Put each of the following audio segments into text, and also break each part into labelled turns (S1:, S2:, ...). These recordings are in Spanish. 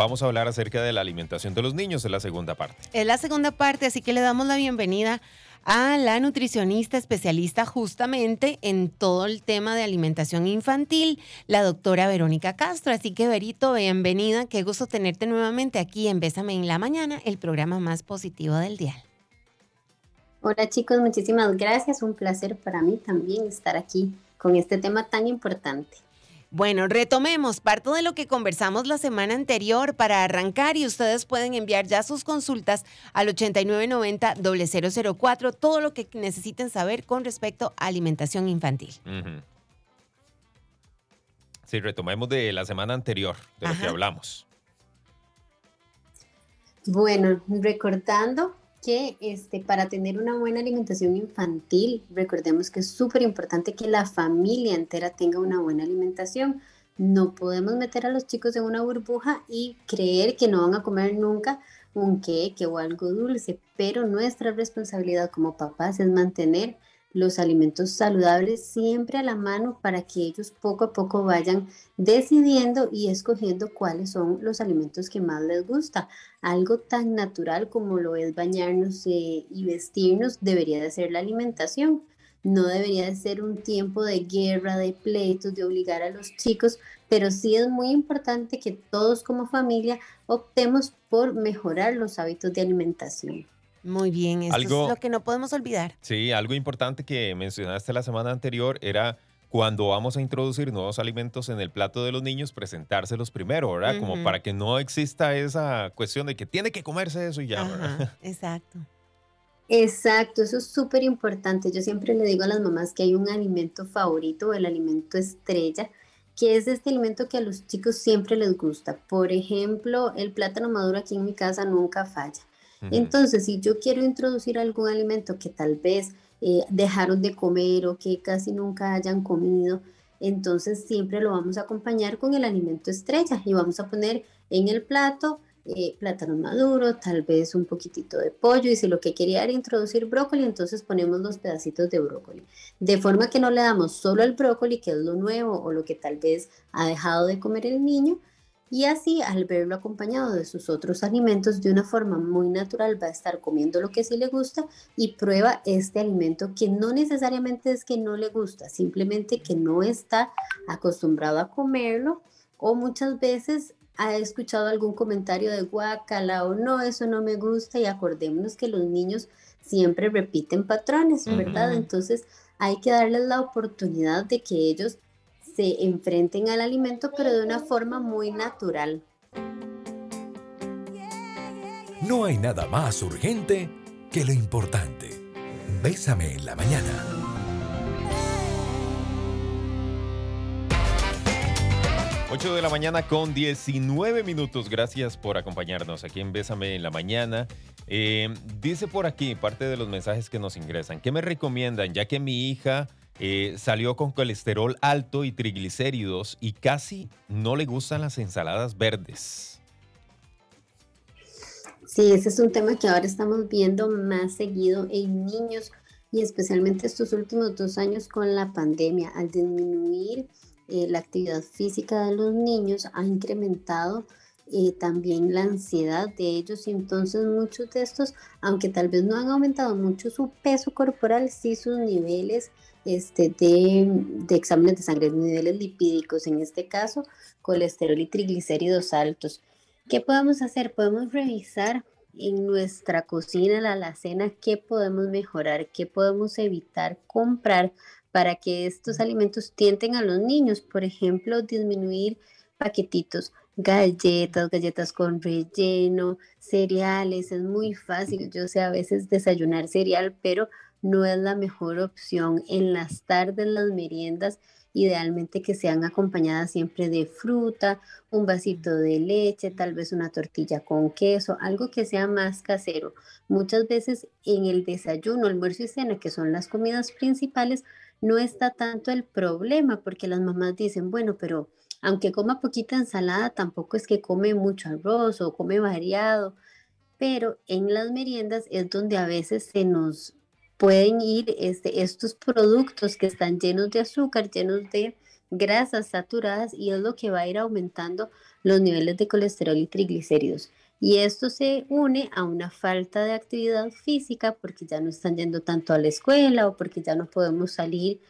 S1: vamos a hablar acerca de la alimentación de los niños en la segunda parte.
S2: Es la segunda parte, así que le damos la bienvenida a la nutricionista especialista justamente en todo el tema de alimentación infantil, la doctora Verónica Castro. Así que, Verito, bienvenida. Qué gusto tenerte nuevamente aquí en Bésame en la Mañana, el programa más positivo del día.
S3: Hola chicos, muchísimas gracias. Un placer para mí también estar aquí con este tema tan importante.
S2: Bueno, retomemos. Parte de lo que conversamos la semana anterior. Para arrancar y ustedes pueden enviar ya sus consultas al 8990-004, todo lo que necesiten saber con respecto a alimentación infantil.
S1: Sí, retomemos de la semana anterior, de lo que hablamos.
S3: Bueno, recordando que este, para tener una buena alimentación infantil, recordemos que es súper importante que la familia entera tenga una buena alimentación. No podemos meter a los chicos en una burbuja y creer que no van a comer nunca un queque o algo dulce, pero nuestra responsabilidad como papás es mantener los alimentos saludables siempre a la mano para que ellos poco a poco vayan decidiendo y escogiendo cuáles son los alimentos que más les gusta. Algo tan natural como lo es bañarnos eh, y vestirnos debería de ser la alimentación. No debería de ser un tiempo de guerra, de pleitos, de obligar a los chicos, pero sí es muy importante que todos como familia optemos por mejorar los hábitos de alimentación.
S2: Muy bien, eso es lo que no podemos olvidar.
S1: Sí, algo importante que mencionaste la semana anterior era cuando vamos a introducir nuevos alimentos en el plato de los niños, presentárselos primero, ¿verdad? Como para que no exista esa cuestión de que tiene que comerse eso y ya, ¿verdad?
S2: Exacto.
S3: Exacto, eso es súper importante. Yo siempre le digo a las mamás que hay un alimento favorito, el alimento estrella, que es este alimento que a los chicos siempre les gusta. Por ejemplo, el plátano maduro aquí en mi casa nunca falla. Entonces, si yo quiero introducir algún alimento que tal vez eh, dejaron de comer o que casi nunca hayan comido, entonces siempre lo vamos a acompañar con el alimento estrella y vamos a poner en el plato eh, plátano maduro, tal vez un poquitito de pollo y si lo que quería era introducir brócoli, entonces ponemos los pedacitos de brócoli. De forma que no le damos solo el brócoli, que es lo nuevo o lo que tal vez ha dejado de comer el niño, y así al verlo acompañado de sus otros alimentos de una forma muy natural va a estar comiendo lo que sí le gusta y prueba este alimento que no necesariamente es que no le gusta, simplemente que no está acostumbrado a comerlo o muchas veces ha escuchado algún comentario de guacala o no, eso no me gusta y acordémonos que los niños siempre repiten patrones, ¿verdad? Entonces hay que darles la oportunidad de que ellos se enfrenten al alimento, pero de una forma muy natural.
S4: No hay nada más urgente que lo importante. Bésame en la mañana.
S1: Ocho de la mañana con 19 minutos. Gracias por acompañarnos aquí en Bésame en la mañana. Eh, dice por aquí parte de los mensajes que nos ingresan. ¿Qué me recomiendan? Ya que mi hija eh, salió con colesterol alto y triglicéridos y casi no le gustan las ensaladas verdes.
S3: Sí, ese es un tema que ahora estamos viendo más seguido en niños y especialmente estos últimos dos años con la pandemia. Al disminuir eh, la actividad física de los niños ha incrementado eh, también la ansiedad de ellos y entonces muchos de estos, aunque tal vez no han aumentado mucho su peso corporal, sí sus niveles este, de, de exámenes de sangre, niveles lipídicos, en este caso, colesterol y triglicéridos altos. ¿Qué podemos hacer? Podemos revisar en nuestra cocina, la alacena, qué podemos mejorar, qué podemos evitar comprar para que estos alimentos tienten a los niños. Por ejemplo, disminuir paquetitos, galletas, galletas con relleno, cereales. Es muy fácil. Yo sé a veces desayunar cereal, pero no es la mejor opción. En las tardes, las meriendas, idealmente que sean acompañadas siempre de fruta, un vasito de leche, tal vez una tortilla con queso, algo que sea más casero. Muchas veces en el desayuno, almuerzo y cena, que son las comidas principales, no está tanto el problema porque las mamás dicen, bueno, pero aunque coma poquita ensalada, tampoco es que come mucho arroz o come variado, pero en las meriendas es donde a veces se nos pueden ir este, estos productos que están llenos de azúcar, llenos de grasas saturadas y es lo que va a ir aumentando los niveles de colesterol y triglicéridos. Y esto se une a una falta de actividad física porque ya no están yendo tanto a la escuela o porque ya no podemos salir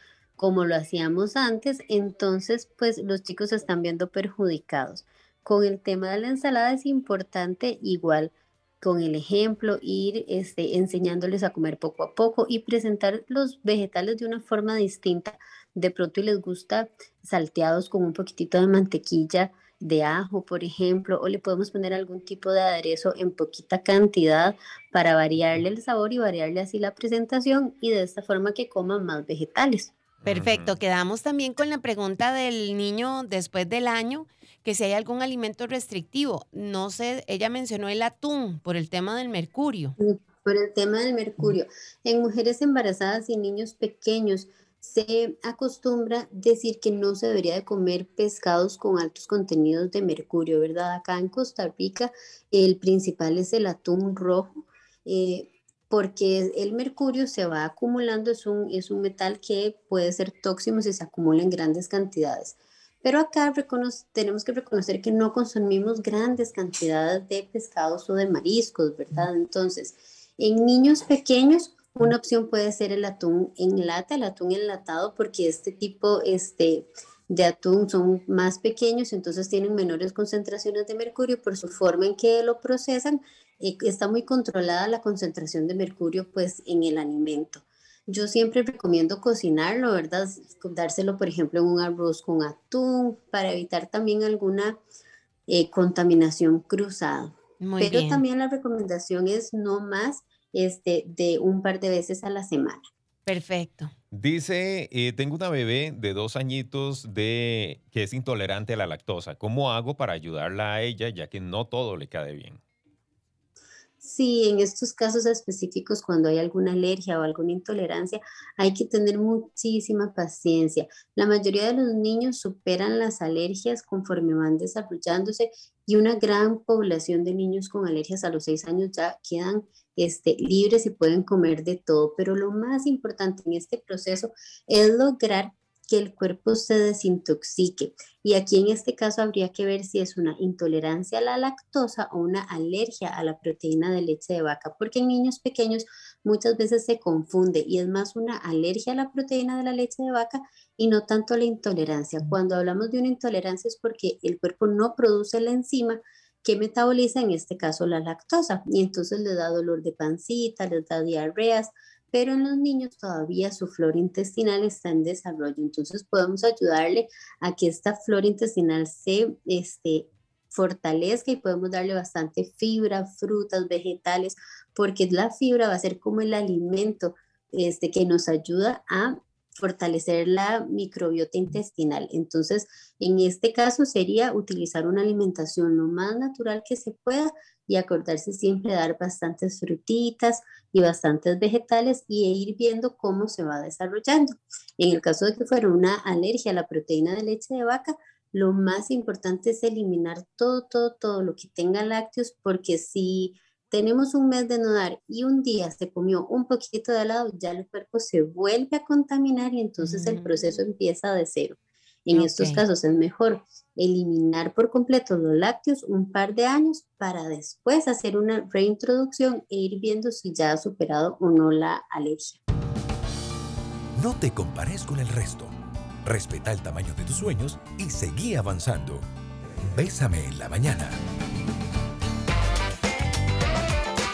S3: como lo hacíamos antes. Entonces, pues los chicos se están viendo perjudicados. Con el tema de la ensalada es importante igual con el ejemplo, ir este, enseñándoles a comer poco a poco y presentar los vegetales de una forma distinta. De pronto y les gusta salteados con un poquitito de mantequilla de ajo, por ejemplo, o le podemos poner algún tipo de aderezo en poquita cantidad para variarle el sabor y variarle así la presentación y de esta forma que coman más vegetales.
S2: Perfecto, quedamos también con la pregunta del niño después del año, que si hay algún alimento restrictivo. No sé, ella mencionó el atún por el tema del mercurio.
S3: Por el tema del mercurio. En mujeres embarazadas y niños pequeños se acostumbra decir que no se debería de comer pescados con altos contenidos de mercurio, ¿verdad? Acá en Costa Rica el principal es el atún rojo. Eh, porque el mercurio se va acumulando, es un, es un metal que puede ser tóxico si se acumula en grandes cantidades. Pero acá tenemos que reconocer que no consumimos grandes cantidades de pescados o de mariscos, ¿verdad? Entonces, en niños pequeños, una opción puede ser el atún en lata, el atún enlatado, porque este tipo este, de atún son más pequeños, entonces tienen menores concentraciones de mercurio por su forma en que lo procesan está muy controlada la concentración de mercurio pues en el alimento. Yo siempre recomiendo cocinarlo, ¿verdad? Dárselo, por ejemplo, en un arroz con atún para evitar también alguna eh, contaminación cruzada. Pero también la recomendación es no más este, de un par de veces a la semana.
S2: Perfecto.
S1: Dice, eh, tengo una bebé de dos añitos de, que es intolerante a la lactosa. ¿Cómo hago para ayudarla a ella, ya que no todo le cae bien?
S3: Sí, en estos casos específicos, cuando hay alguna alergia o alguna intolerancia, hay que tener muchísima paciencia. La mayoría de los niños superan las alergias conforme van desarrollándose y una gran población de niños con alergias a los seis años ya quedan este, libres y pueden comer de todo. Pero lo más importante en este proceso es lograr que el cuerpo se desintoxique. Y aquí en este caso habría que ver si es una intolerancia a la lactosa o una alergia a la proteína de leche de vaca, porque en niños pequeños muchas veces se confunde y es más una alergia a la proteína de la leche de vaca y no tanto la intolerancia. Cuando hablamos de una intolerancia es porque el cuerpo no produce la enzima que metaboliza en este caso la lactosa y entonces le da dolor de pancita, les da diarreas, pero en los niños todavía su flora intestinal está en desarrollo. Entonces podemos ayudarle a que esta flora intestinal se este, fortalezca y podemos darle bastante fibra, frutas, vegetales, porque la fibra va a ser como el alimento este, que nos ayuda a fortalecer la microbiota intestinal. Entonces, en este caso sería utilizar una alimentación lo más natural que se pueda y acordarse siempre de dar bastantes frutitas y bastantes vegetales y ir viendo cómo se va desarrollando. En el caso de que fuera una alergia a la proteína de leche de vaca, lo más importante es eliminar todo, todo, todo lo que tenga lácteos, porque si tenemos un mes de no dar y un día se comió un poquito de helado, ya el cuerpo se vuelve a contaminar y entonces el proceso mm. empieza de cero. En estos casos es mejor eliminar por completo los lácteos un par de años para después hacer una reintroducción e ir viendo si ya ha superado o no la alergia.
S4: No te compares con el resto. Respeta el tamaño de tus sueños y seguí avanzando. Bésame en la mañana.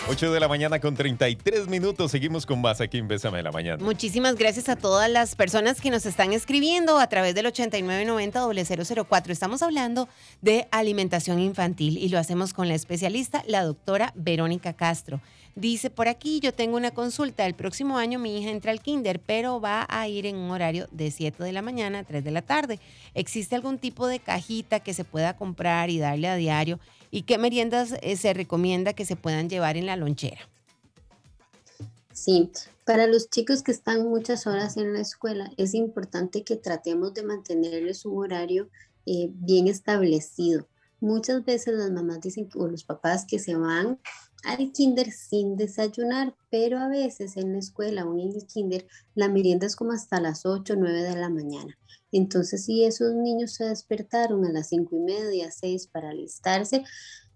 S1: 8 de la mañana con 33 minutos. Seguimos con más aquí en Bésame de la Mañana.
S2: Muchísimas gracias a todas las personas que nos están escribiendo a través del 8990-004. Estamos hablando de alimentación infantil y lo hacemos con la especialista, la doctora Verónica Castro. Dice por aquí, yo tengo una consulta. El próximo año mi hija entra al kinder, pero va a ir en un horario de 7 de la mañana a 3 de la tarde. ¿Existe algún tipo de cajita que se pueda comprar y darle a diario? ¿Y qué meriendas eh, se recomienda que se puedan llevar en la lonchera?
S3: Sí, para los chicos que están muchas horas en la escuela, es importante que tratemos de mantenerles un horario eh, bien establecido. Muchas veces las mamás dicen, o los papás que se van al kinder sin desayunar, pero a veces en la escuela o en el kinder la merienda es como hasta las 8 o 9 de la mañana. Entonces, si esos niños se despertaron a las 5 y media, 6 para alistarse,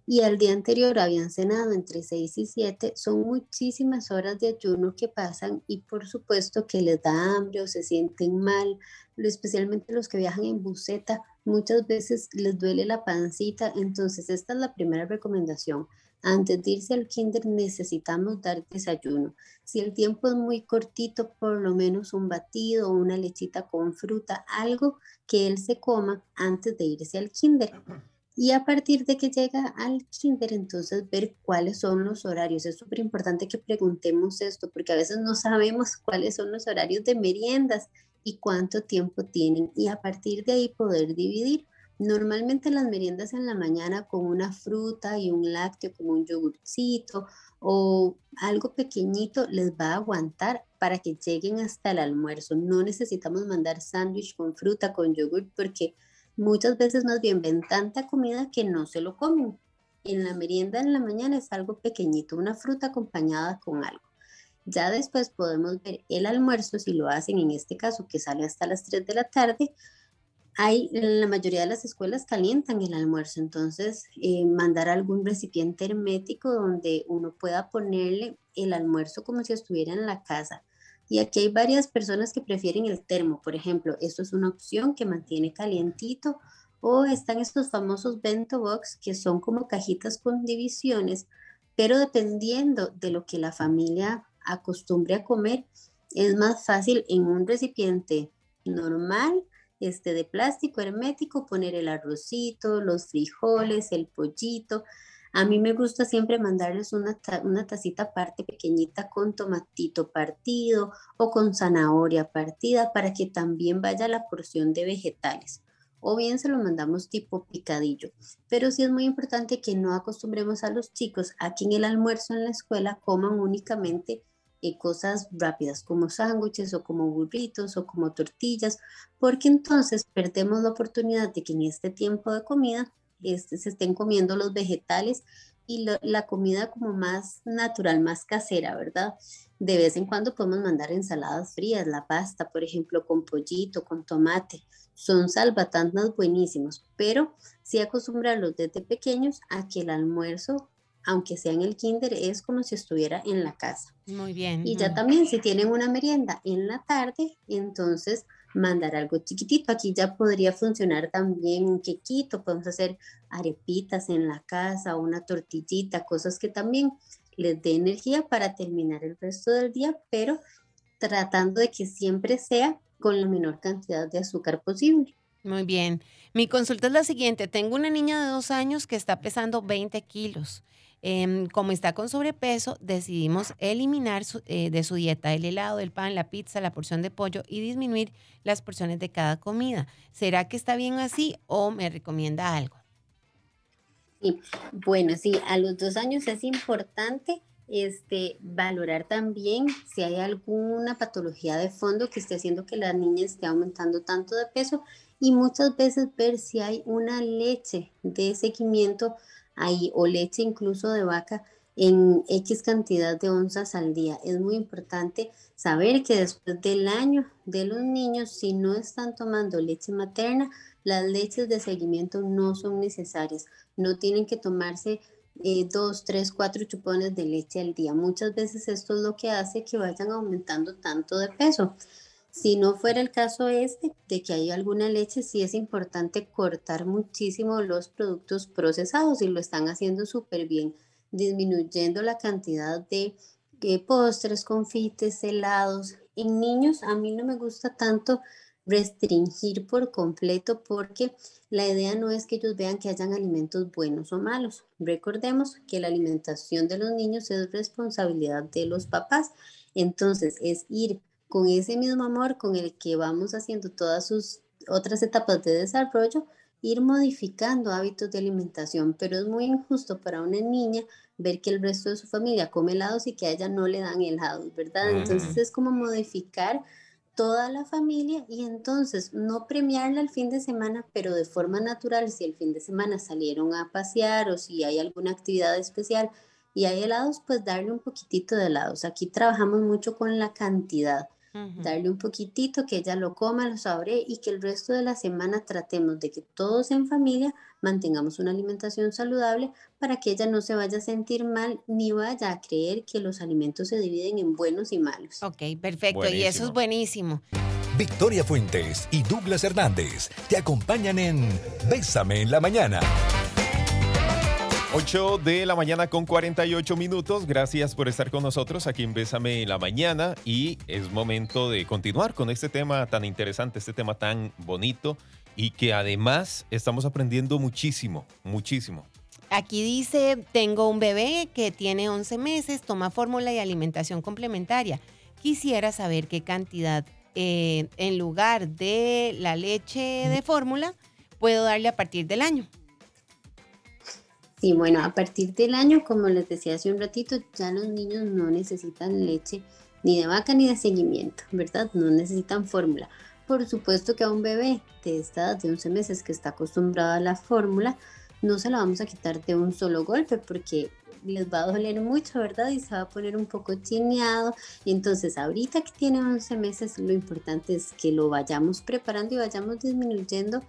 S3: y al día anterior habían cenado entre 6 y 7, son muchísimas horas de ayuno que pasan y por supuesto que les da hambre o se sienten mal, especialmente los que viajan en buseta, muchas veces les duele la pancita, entonces esta es la primera recomendación. Antes de irse al kinder necesitamos dar desayuno. Si el tiempo es muy cortito, por lo menos un batido o una lechita con fruta, algo que él se coma antes de irse al kinder. Y a partir de que llega al kinder, entonces ver cuáles son los horarios. Es súper importante que preguntemos esto, porque a veces no sabemos cuáles son los horarios de meriendas y cuánto tiempo tienen. Y a partir de ahí poder dividir. Normalmente las meriendas en la mañana con una fruta y un lácteo como un yogurcito o algo pequeñito les va a aguantar para que lleguen hasta el almuerzo. No necesitamos mandar sándwich con fruta, con yogur, porque muchas veces más bien ven tanta comida que no se lo comen. En la merienda en la mañana es algo pequeñito, una fruta acompañada con algo. Ya después podemos ver el almuerzo, si lo hacen en este caso, que sale hasta las 3 de la tarde, hay, la mayoría de las escuelas calientan el almuerzo, entonces eh, mandar algún recipiente hermético donde uno pueda ponerle el almuerzo como si estuviera en la casa. Y aquí hay varias personas que prefieren el termo, por ejemplo, esto es una opción que mantiene calientito o están estos famosos bento box que son como cajitas con divisiones, pero dependiendo de lo que la familia acostumbre a comer, es más fácil en un recipiente normal este, de plástico hermético, poner el arrocito, los frijoles, el pollito. A mí me gusta siempre mandarles una, una tacita aparte pequeñita con tomatito partido o con zanahoria partida para que también vaya la porción de vegetales. O bien se lo mandamos tipo picadillo. Pero sí es muy importante que no acostumbremos a los chicos a que en el almuerzo en la escuela coman únicamente eh, cosas rápidas como sándwiches o como burritos o como tortillas, porque entonces perdemos la oportunidad de que en este tiempo de comida este, se estén comiendo los vegetales y la comida como más natural, más casera, ¿verdad? De vez en cuando podemos mandar ensaladas frías, la pasta, por ejemplo, con pollito, con tomate. Son salvatandas buenísimos, pero sí acostumbrarlos desde pequeños a que el almuerzo aunque sea en el kinder, es como si estuviera en la casa.
S2: Muy bien.
S3: Y ya también si tienen una merienda en la tarde, entonces mandar algo chiquitito. Aquí ya podría funcionar también un quequito, podemos hacer arepitas en la casa, una tortillita, cosas que también les dé energía para terminar el resto del día, pero tratando de que siempre sea con la menor cantidad de azúcar posible.
S2: Muy bien. Mi consulta es la siguiente. Tengo una niña de dos años que está pesando 20 kilos. Em, como está con sobrepeso, decidimos eliminar eh, de su dieta el helado, el pan, la pizza, la porción de pollo y disminuir las porciones de cada comida. ¿Será que está bien así o me recomienda algo?
S3: Sí, bueno, sí, a los dos años es importante este, valorar también si hay alguna patología de fondo que esté haciendo que la niña esté aumentando tanto de peso y muchas veces ver si hay una leche de seguimiento ahí o leche incluso de vaca en X cantidad de onzas al día. Es muy importante saber que después del año de los niños, si no están tomando leche materna, las leches de seguimiento no son necesarias. No tienen que tomarse eh, dos, tres, cuatro chupones de leche al día. Muchas veces esto es lo que hace que vayan aumentando tanto de peso. Si no fuera el caso este, de que hay alguna leche, sí es importante cortar muchísimo los productos procesados y lo están haciendo súper bien, disminuyendo la cantidad de postres, confites, helados. En niños a mí no me gusta tanto restringir por completo porque la idea no es que ellos vean que hayan alimentos buenos o malos. Recordemos que la alimentación de los niños es responsabilidad de los papás. Entonces es ir con ese mismo amor con el que vamos haciendo todas sus otras etapas de desarrollo, ir modificando hábitos de alimentación, pero es muy injusto para una niña ver que el resto de su familia come helados y que a ella no le dan helados, ¿verdad? Entonces es como modificar toda la familia y entonces no premiarla el fin de semana, pero de forma natural, si el fin de semana salieron a pasear o si hay alguna actividad especial y hay helados, pues darle un poquitito de helados. Aquí trabajamos mucho con la cantidad. Darle un poquitito, que ella lo coma, lo saboree y que el resto de la semana tratemos de que todos en familia mantengamos una alimentación saludable para que ella no se vaya a sentir mal ni vaya a creer que los alimentos se dividen en buenos y malos.
S2: Ok, perfecto. Y eso es buenísimo.
S4: Victoria Fuentes y Douglas Hernández te acompañan en Bésame en la mañana.
S1: 8 de la mañana con 48 minutos. Gracias por estar con nosotros aquí en Bésame la mañana y es momento de continuar con este tema tan interesante, este tema tan bonito y que además estamos aprendiendo muchísimo, muchísimo.
S2: Aquí dice, tengo un bebé que tiene 11 meses, toma fórmula y alimentación complementaria. Quisiera saber qué cantidad eh, en lugar de la leche de fórmula puedo darle a partir del año.
S3: Sí, bueno, a partir del año, como les decía hace un ratito, ya los niños no necesitan leche ni de vaca ni de seguimiento, ¿verdad? No necesitan fórmula. Por supuesto que a un bebé de esta edad de 11 meses que está acostumbrado a la fórmula, no se la vamos a quitar de un solo golpe porque les va a doler mucho, ¿verdad? Y se va a poner un poco chineado. Entonces, ahorita que tiene 11 meses, lo importante es que lo vayamos preparando y vayamos disminuyendo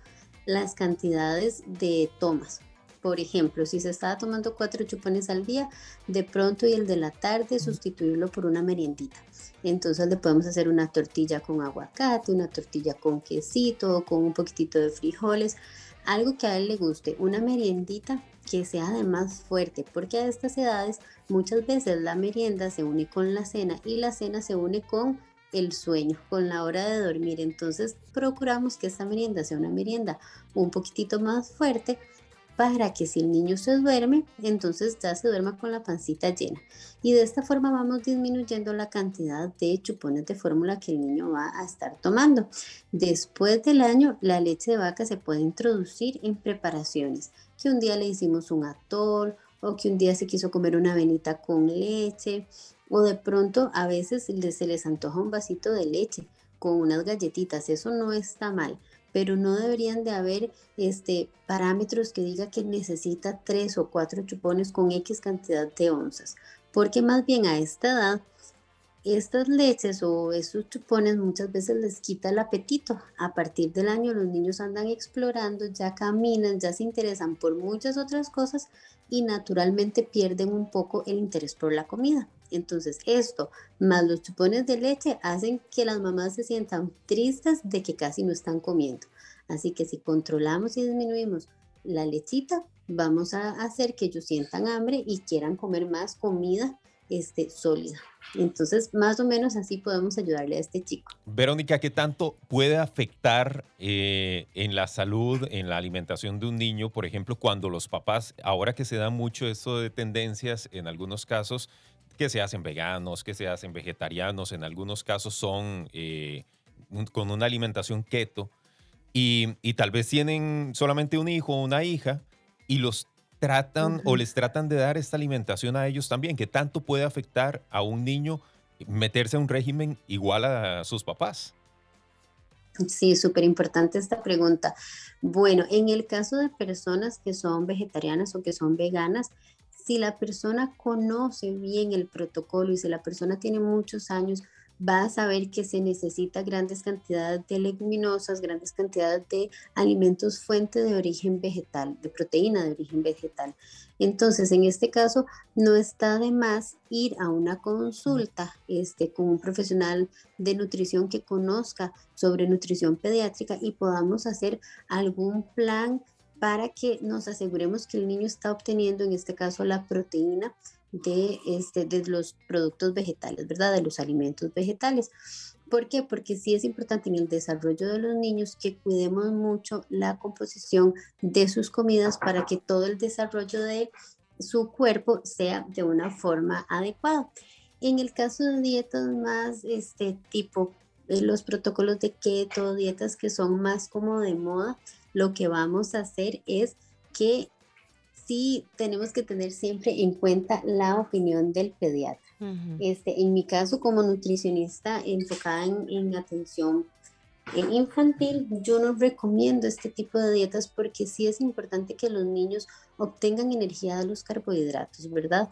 S3: las cantidades de tomas. Por ejemplo, si se estaba tomando cuatro chupones al día, de pronto y el de la tarde sustituirlo por una meriendita. Entonces le podemos hacer una tortilla con aguacate, una tortilla con quesito, con un poquitito de frijoles, algo que a él le guste, una meriendita que sea además fuerte, porque a estas edades muchas veces la merienda se une con la cena y la cena se une con el sueño, con la hora de dormir. Entonces procuramos que esta merienda sea una merienda un poquitito más fuerte para que si el niño se duerme, entonces ya se duerma con la pancita llena. Y de esta forma vamos disminuyendo la cantidad de chupones de fórmula que el niño va a estar tomando. Después del año, la leche de vaca se puede introducir en preparaciones, que un día le hicimos un atol o que un día se quiso comer una venita con leche o de pronto a veces se les antoja un vasito de leche con unas galletitas, eso no está mal pero no deberían de haber este, parámetros que diga que necesita tres o cuatro chupones con X cantidad de onzas, porque más bien a esta edad estas leches o esos chupones muchas veces les quita el apetito. A partir del año los niños andan explorando, ya caminan, ya se interesan por muchas otras cosas y naturalmente pierden un poco el interés por la comida. Entonces esto, más los chupones de leche, hacen que las mamás se sientan tristes de que casi no están comiendo. Así que si controlamos y disminuimos la lechita, vamos a hacer que ellos sientan hambre y quieran comer más comida este, sólida. Entonces, más o menos así podemos ayudarle a este chico.
S1: Verónica, ¿qué tanto puede afectar eh, en la salud, en la alimentación de un niño, por ejemplo, cuando los papás, ahora que se da mucho esto de tendencias, en algunos casos, que se hacen veganos, que se hacen vegetarianos, en algunos casos son eh, con una alimentación keto, y, y, tal vez tienen solamente un hijo o una hija, y los tratan o les tratan de dar esta alimentación a ellos también? ¿Qué tanto puede afectar a un niño meterse a un régimen igual a sus papás?
S3: Sí, súper importante esta pregunta. Bueno, en el caso de personas que son vegetarianas o que son veganas, si la persona conoce bien el protocolo y si la persona tiene muchos años, va a saber que se necesita grandes cantidades de leguminosas, grandes cantidades de alimentos fuente de origen vegetal, de proteína de origen vegetal. Entonces, en este caso, no está de más ir a una consulta este, con un profesional de nutrición que conozca sobre nutrición pediátrica y podamos hacer algún plan para que nos aseguremos que el niño está obteniendo, en este caso, la proteína de, este, de los productos vegetales, ¿verdad? De los alimentos vegetales. ¿Por qué? Porque sí es importante en el desarrollo de los niños que cuidemos mucho la composición de sus comidas para que todo el desarrollo de su cuerpo sea de una forma adecuada. En el caso de dietas más este tipo, eh, los protocolos de keto, dietas que son más como de moda, lo que vamos a hacer es que sí tenemos que tener siempre en cuenta la opinión del pediatra. este, en mi caso, como nutricionista enfocada en, en atención en infantil, yo no recomiendo este tipo de dietas porque sí es importante que los niños obtengan energía de los carbohidratos, ¿verdad?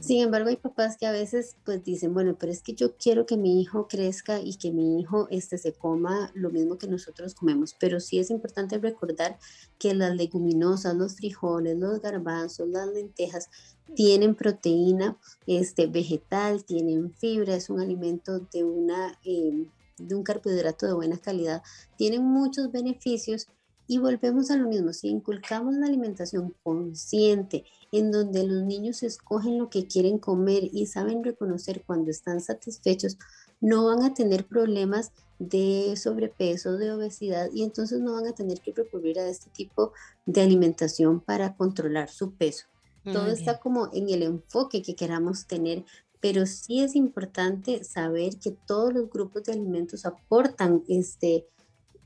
S3: Sin embargo, hay papás que a veces pues dicen, bueno, pero es que yo quiero que mi hijo crezca y que mi hijo este, se coma lo mismo que nosotros comemos, pero sí es importante recordar que las leguminosas, los frijoles, los garbanzos, las lentejas, tienen proteína este, vegetal, tienen fibra, es un alimento de una... Em, de un carbohidrato de buena calidad, tienen muchos beneficios y volvemos a lo mismo, si inculcamos una alimentación consciente en donde los niños escogen lo que quieren comer y saben reconocer cuando están satisfechos, no van a tener problemas de sobrepeso, de obesidad y entonces no van a tener que recurrir a este tipo de alimentación para controlar su peso. Todo está como en el enfoque que queramos tener pero sí es importante saber que todos los grupos de alimentos aportan este,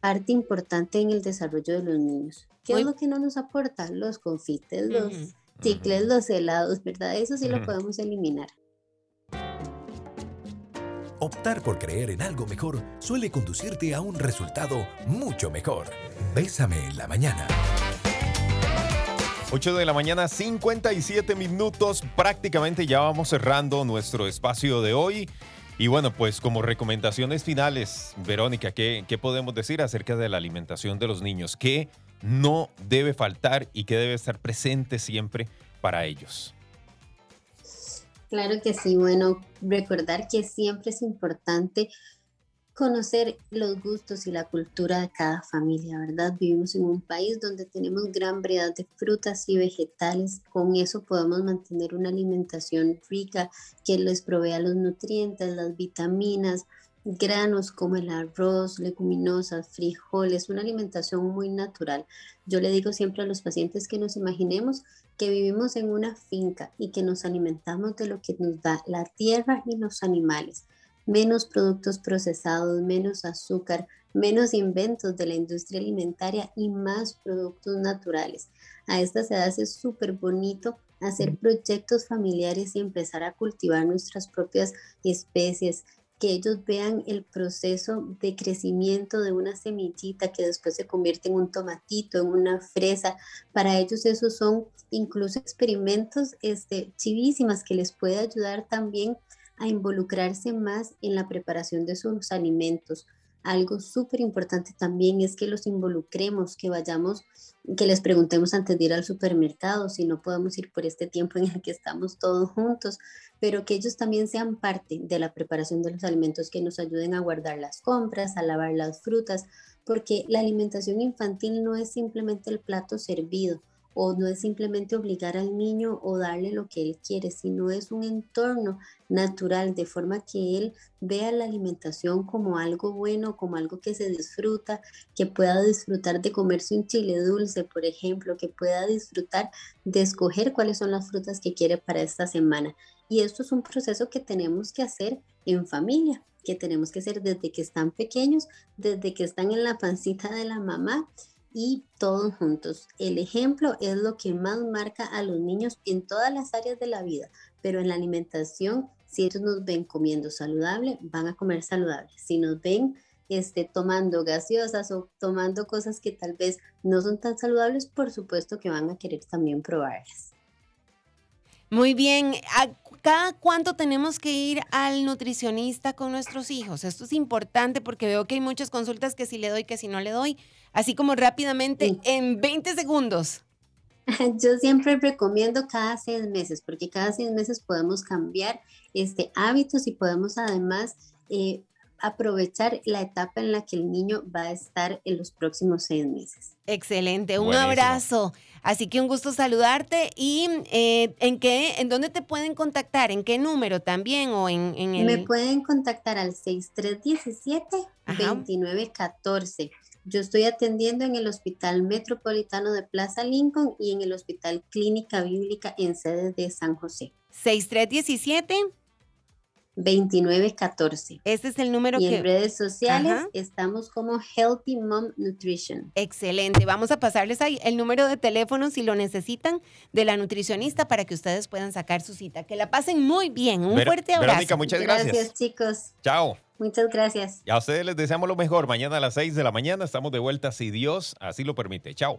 S3: parte importante en el desarrollo de los niños. ¿Qué es lo que no nos aporta? Los confites, los chicles, los helados, ¿verdad? Eso sí lo podemos eliminar.
S4: Optar por creer en algo mejor suele conducirte a un resultado mucho mejor. Bésame en la mañana.
S1: 8 de la mañana, 57 minutos. Prácticamente ya vamos cerrando nuestro espacio de hoy. Y bueno, pues como recomendaciones finales, Verónica, ¿qué, ¿qué, podemos decir acerca de la alimentación de los niños? ¿Qué no debe faltar y qué debe estar presente siempre para ellos?
S3: Claro que sí, bueno, recordar que siempre es importante conocer los gustos y la cultura de cada familia, ¿verdad? Vivimos en un país donde tenemos gran variedad de frutas y vegetales. Con eso podemos mantener una alimentación rica que les provea los nutrientes, las vitaminas, granos como el arroz, leguminosas, frijoles, una alimentación muy natural. Yo le digo siempre a los pacientes que nos imaginemos que vivimos en una finca y que nos alimentamos de lo que nos da la tierra y los animales menos productos procesados, menos azúcar, menos inventos de la industria alimentaria y más productos naturales. A estas edades es súper bonito hacer proyectos familiares y empezar a cultivar nuestras propias especies, que ellos vean el proceso de crecimiento de una semillita que después se convierte en un tomatito, en una fresa. Para ellos esos son incluso experimentos este, chivísimas que les puede ayudar también a involucrarse más en la preparación de sus alimentos. Algo súper importante también es que los involucremos, que vayamos, que les preguntemos antes de ir al supermercado si no podemos ir por este tiempo en el que estamos todos juntos, pero que ellos también sean parte de la preparación de los alimentos, que nos ayuden a guardar las compras, a lavar las frutas, porque la alimentación infantil no es simplemente el plato servido, o no es simplemente obligar al niño o darle lo que él quiere, sino es un entorno natural, de forma que él vea la alimentación como algo bueno, como algo que se disfruta, que pueda disfrutar de comerse un chile dulce, por ejemplo, que pueda disfrutar de escoger cuáles son las frutas que quiere para esta semana. Y esto es un proceso que tenemos que hacer en familia, que tenemos que hacer desde que están pequeños, desde que están en la pancita de la mamá y todos juntos. El ejemplo es lo que más marca a los niños en todas las áreas de la vida, pero en la alimentación, si ellos nos ven comiendo saludable, van a comer saludable. Si nos ven este, tomando gaseosas o tomando cosas que tal vez no son tan saludables, por supuesto que van a querer también probarlas.
S2: Muy bien. ¿Cada cuánto tenemos que ir al nutricionista con nuestros hijos? Esto es importante porque veo que hay muchas consultas que si le doy, que si no le doy. Así como rápidamente, en 20 segundos.
S3: Yo siempre recomiendo cada seis meses, porque cada seis meses podemos cambiar este, hábitos y podemos además eh, aprovechar la etapa en la que el niño va a estar en los próximos seis meses.
S2: Excelente, un abrazo. Así que un gusto saludarte y eh, en qué, en dónde te pueden contactar, en qué número también o en, en el...
S3: Me pueden contactar al 6317-2914. Yo estoy atendiendo en el Hospital Metropolitano de Plaza Lincoln y en el Hospital Clínica Bíblica en sede de San José.
S2: 6317
S3: 2914.
S2: Ese es el número
S3: y
S2: que...
S3: en redes sociales
S2: Ajá.
S3: estamos como Healthy Mom Nutrition.
S2: Excelente. Vamos a pasarles ahí el número de teléfono si lo necesitan de la nutricionista para que ustedes puedan sacar su cita. Que la pasen muy bien. Un
S1: Ver-
S2: fuerte abrazo.
S1: Verónica, muchas gracias.
S3: Gracias, chicos.
S1: Chao.
S3: Muchas gracias.
S1: Y a ustedes les deseamos lo mejor. Mañana a las 6 de la mañana estamos de vuelta si Dios así lo permite. Chao.